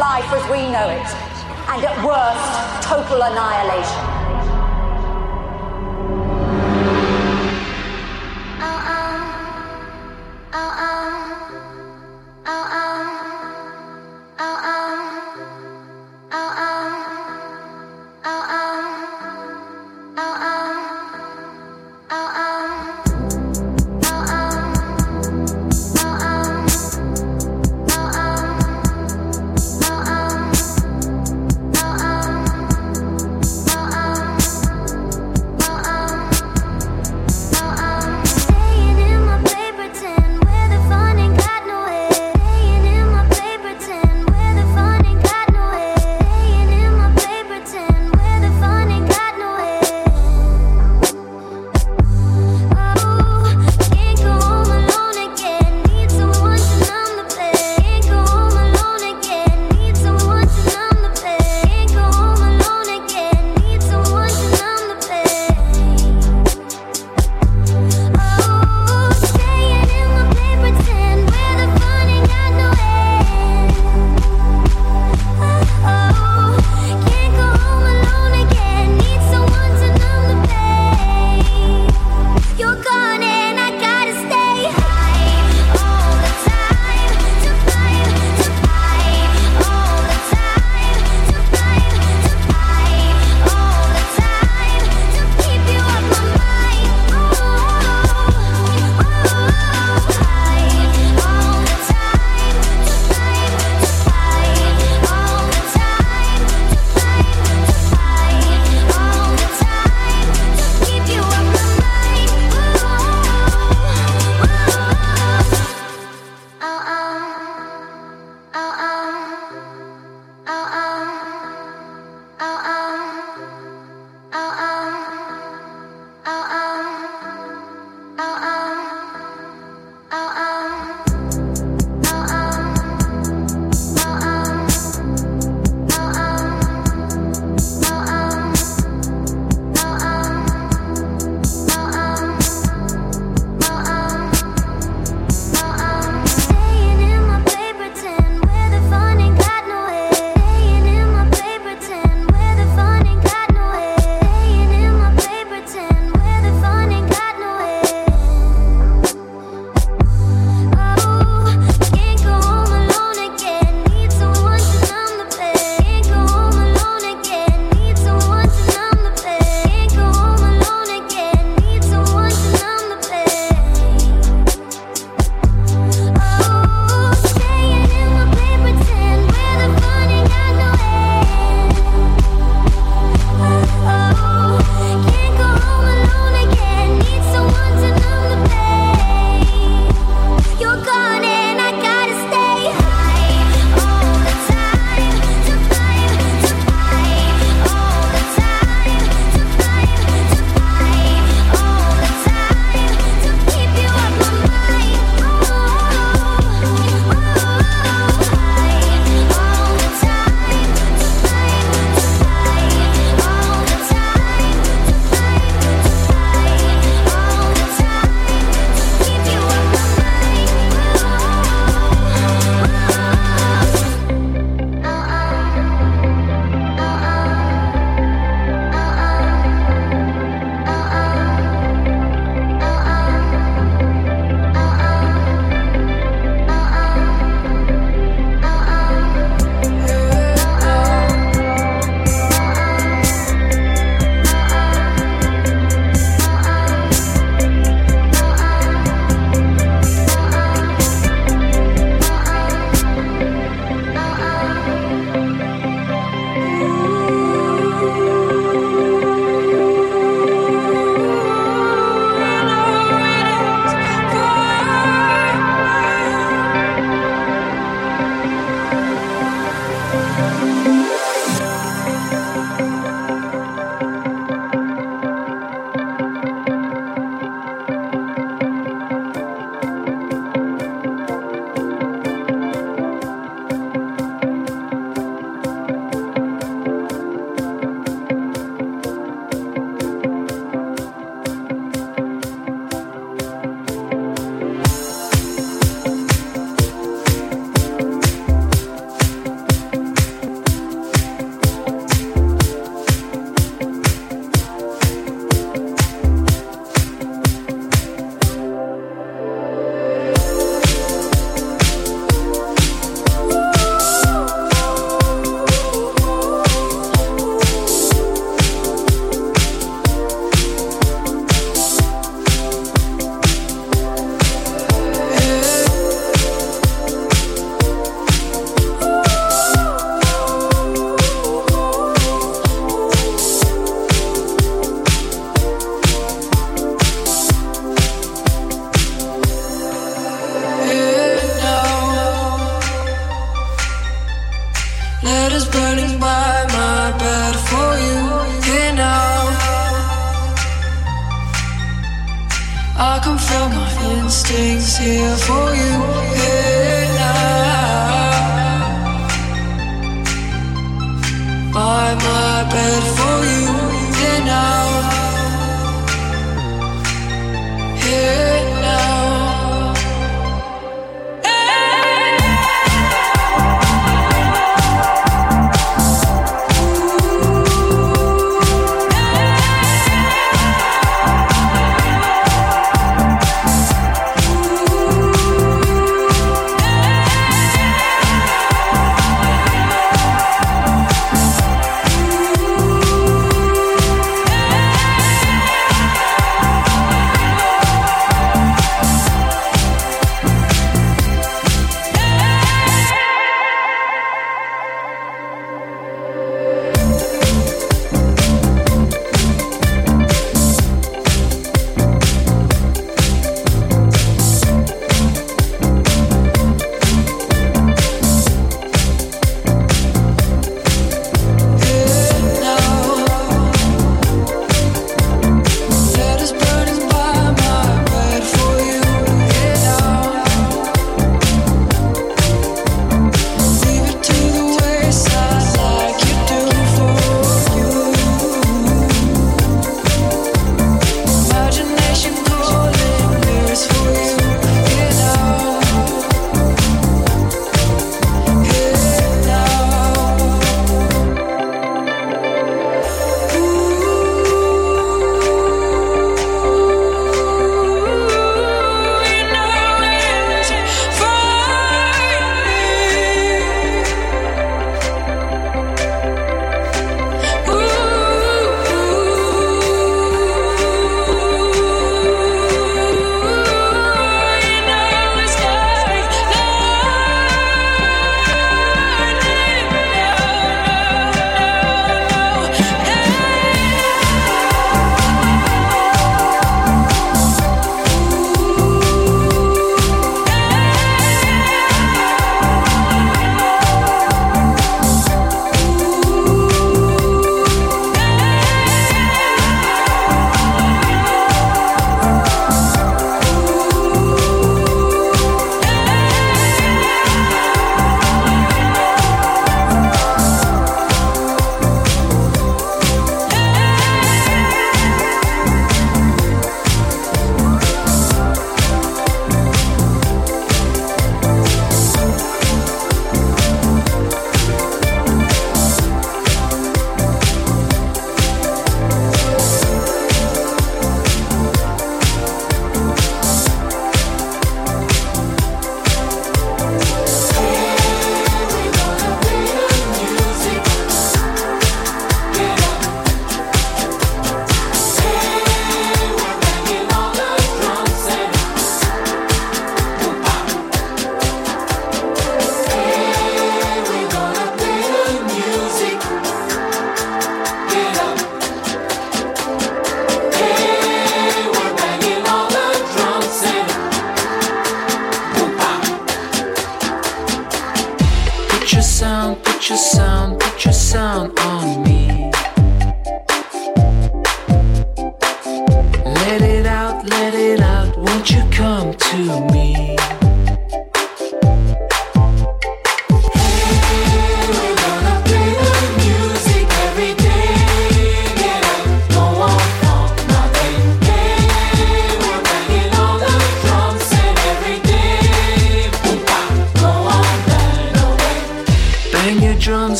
life as we know it, and at worst, total annihilation.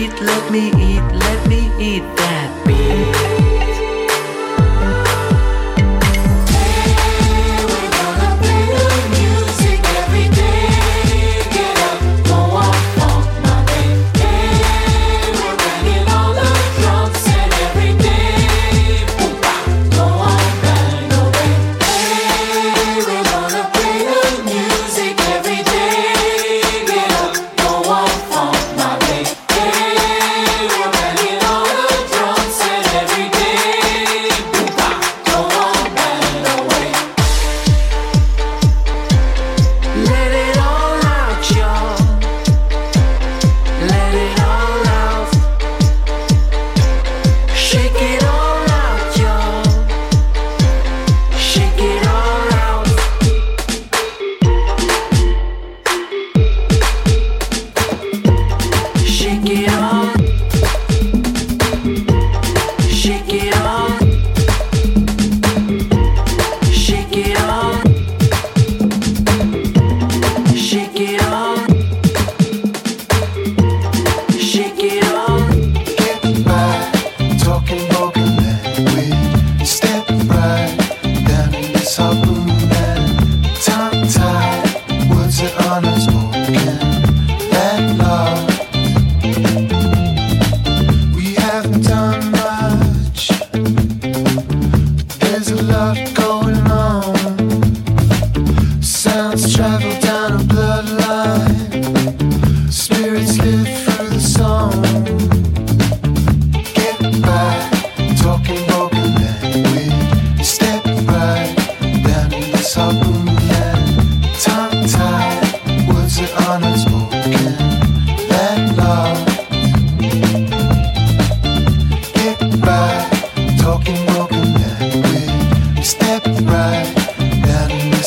let me eat, let me eat that beef.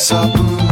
Sabu.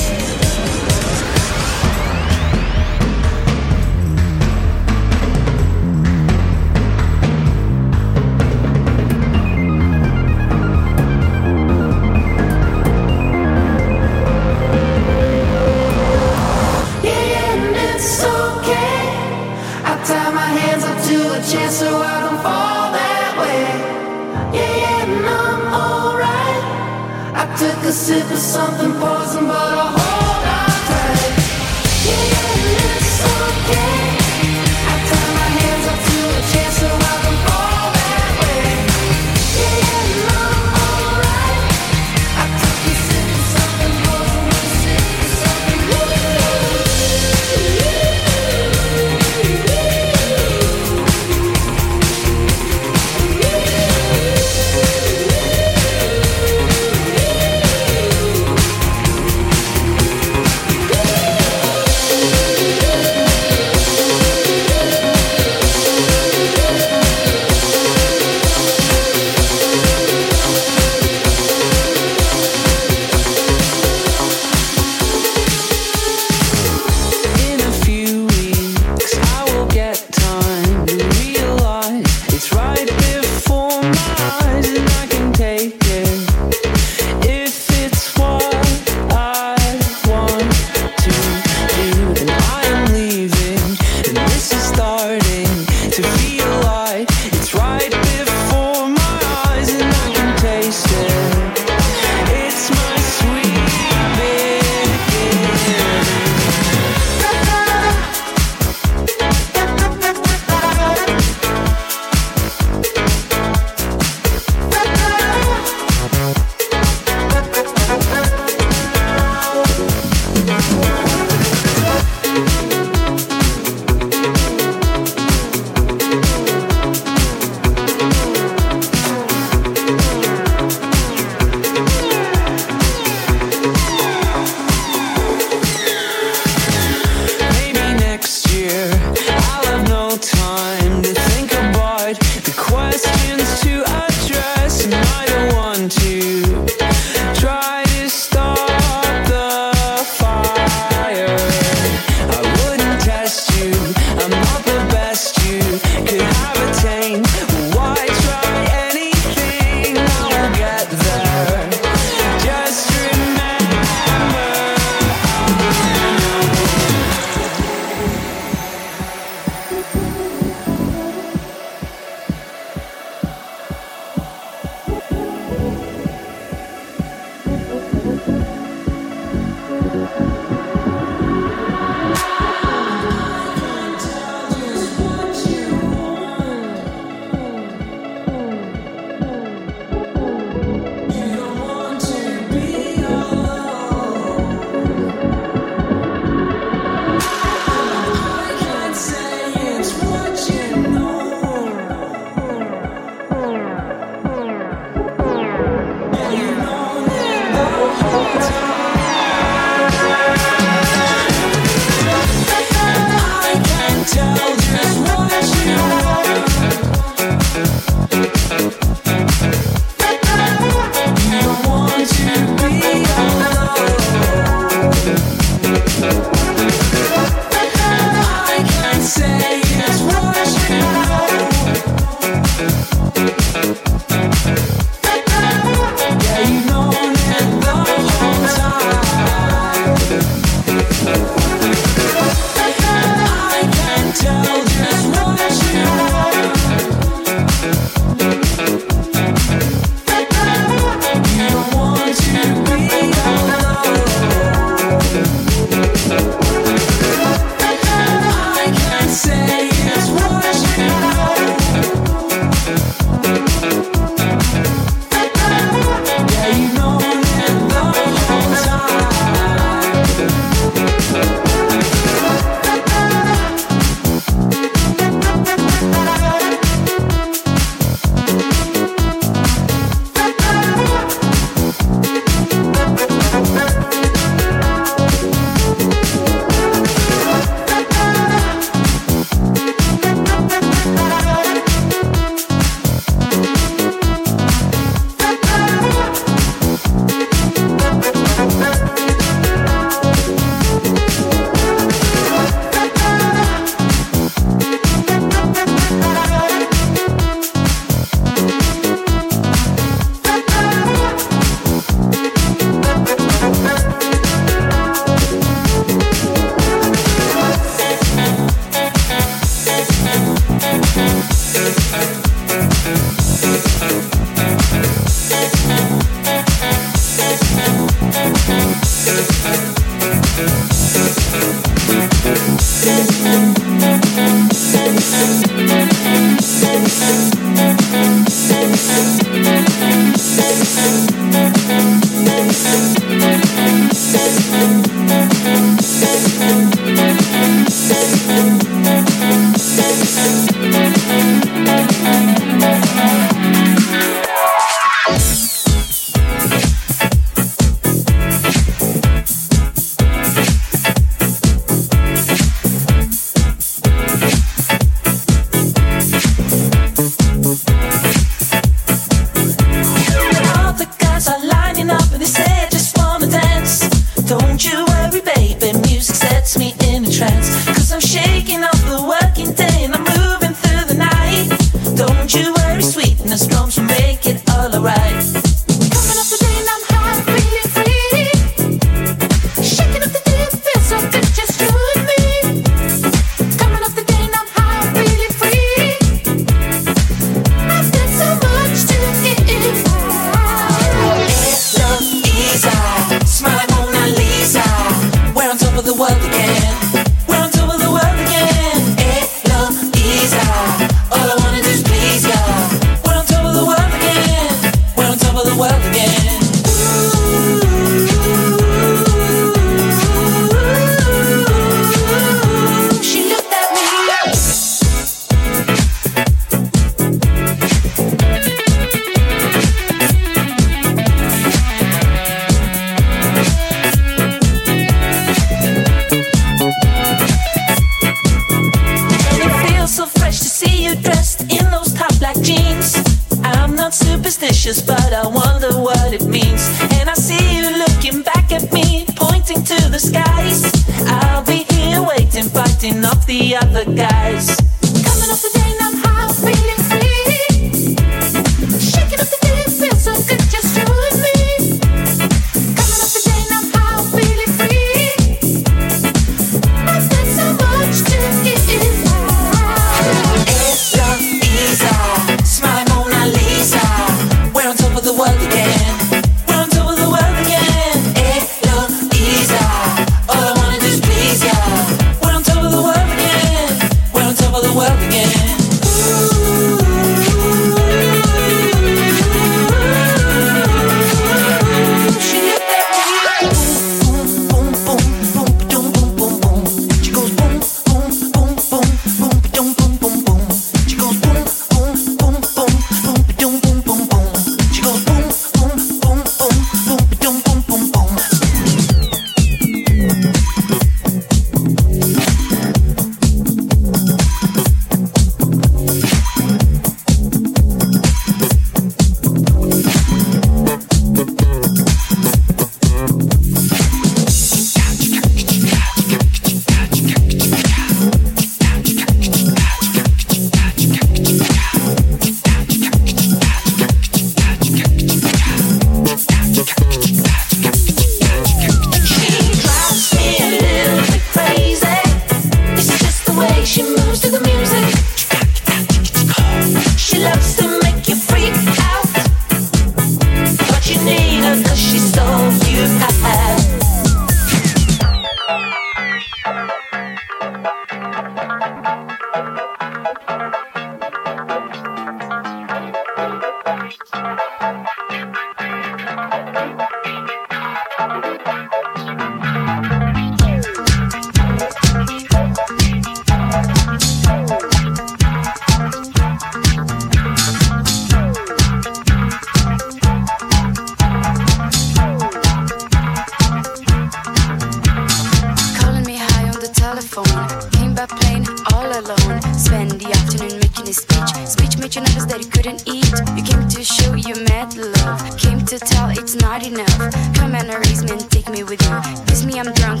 But you noticed that you couldn't eat. You came to show your mad love. Came to tell it's not enough. Come and erase me and take me with you. Kiss me, I'm drunk.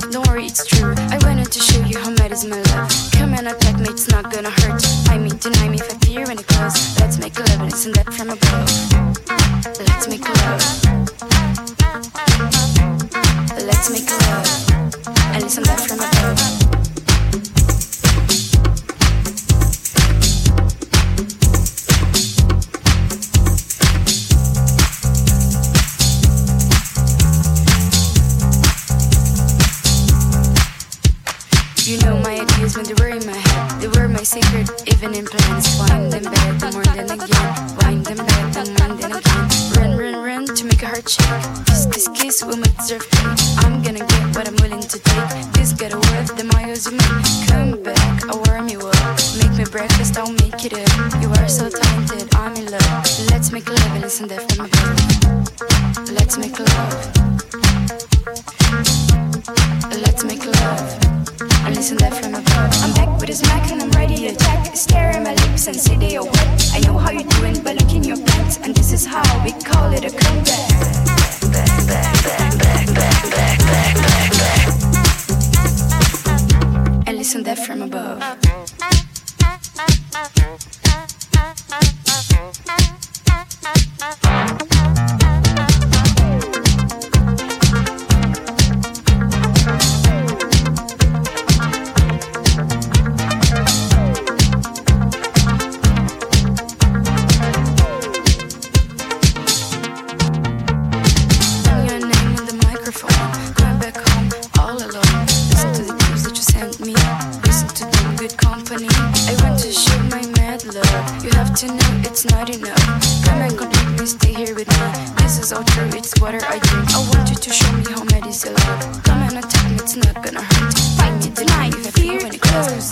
Come and attack me, it's not gonna hurt. Fight you tonight, fear it close.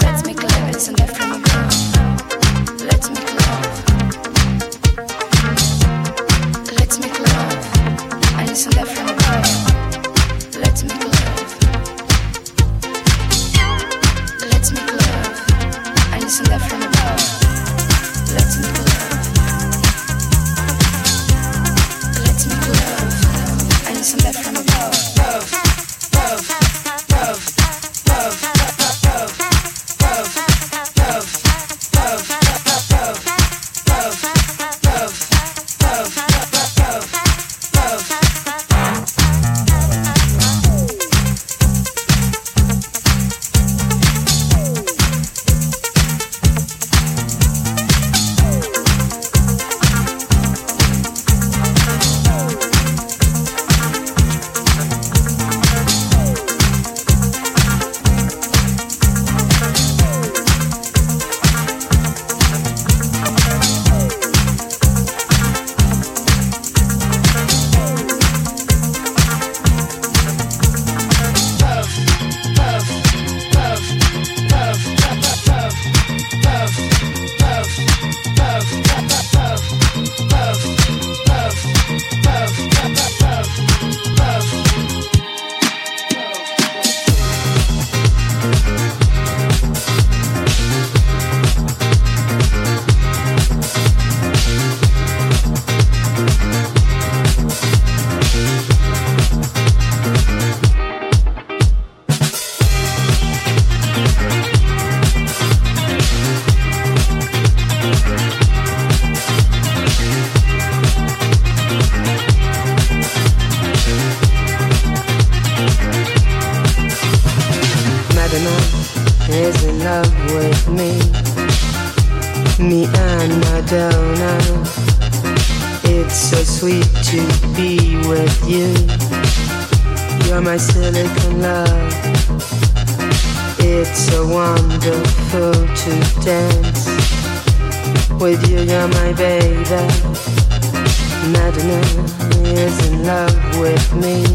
It's so sweet to be with you. You're my silicon love. It's so wonderful to dance with you. You're my baby. Madonna is in love with me.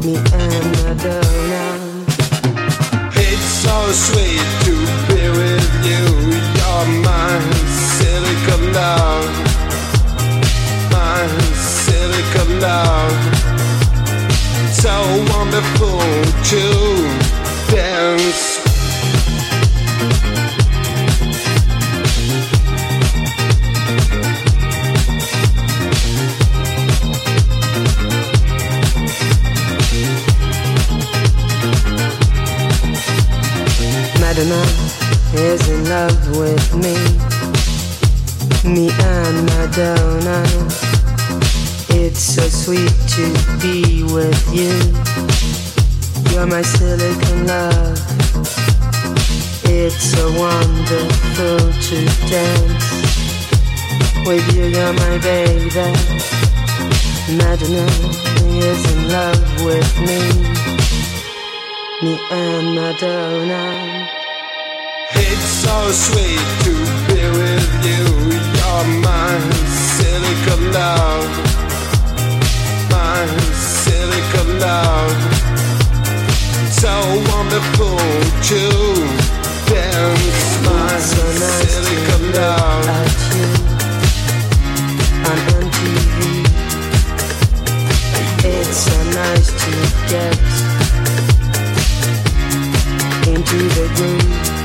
Me and Madonna. It's so sweet to be with you. You're my silicon love love. So wonderful to dance sweet to be with you. You're my silicon love. It's so wonderful to dance with you. You're my baby. Madonna is in love with me. Me and Madonna. It's so sweet to be with you. You're my silicon love love. So wonderful to dance, my so nice. You. On TV. It's so nice to get into the groove.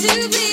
to be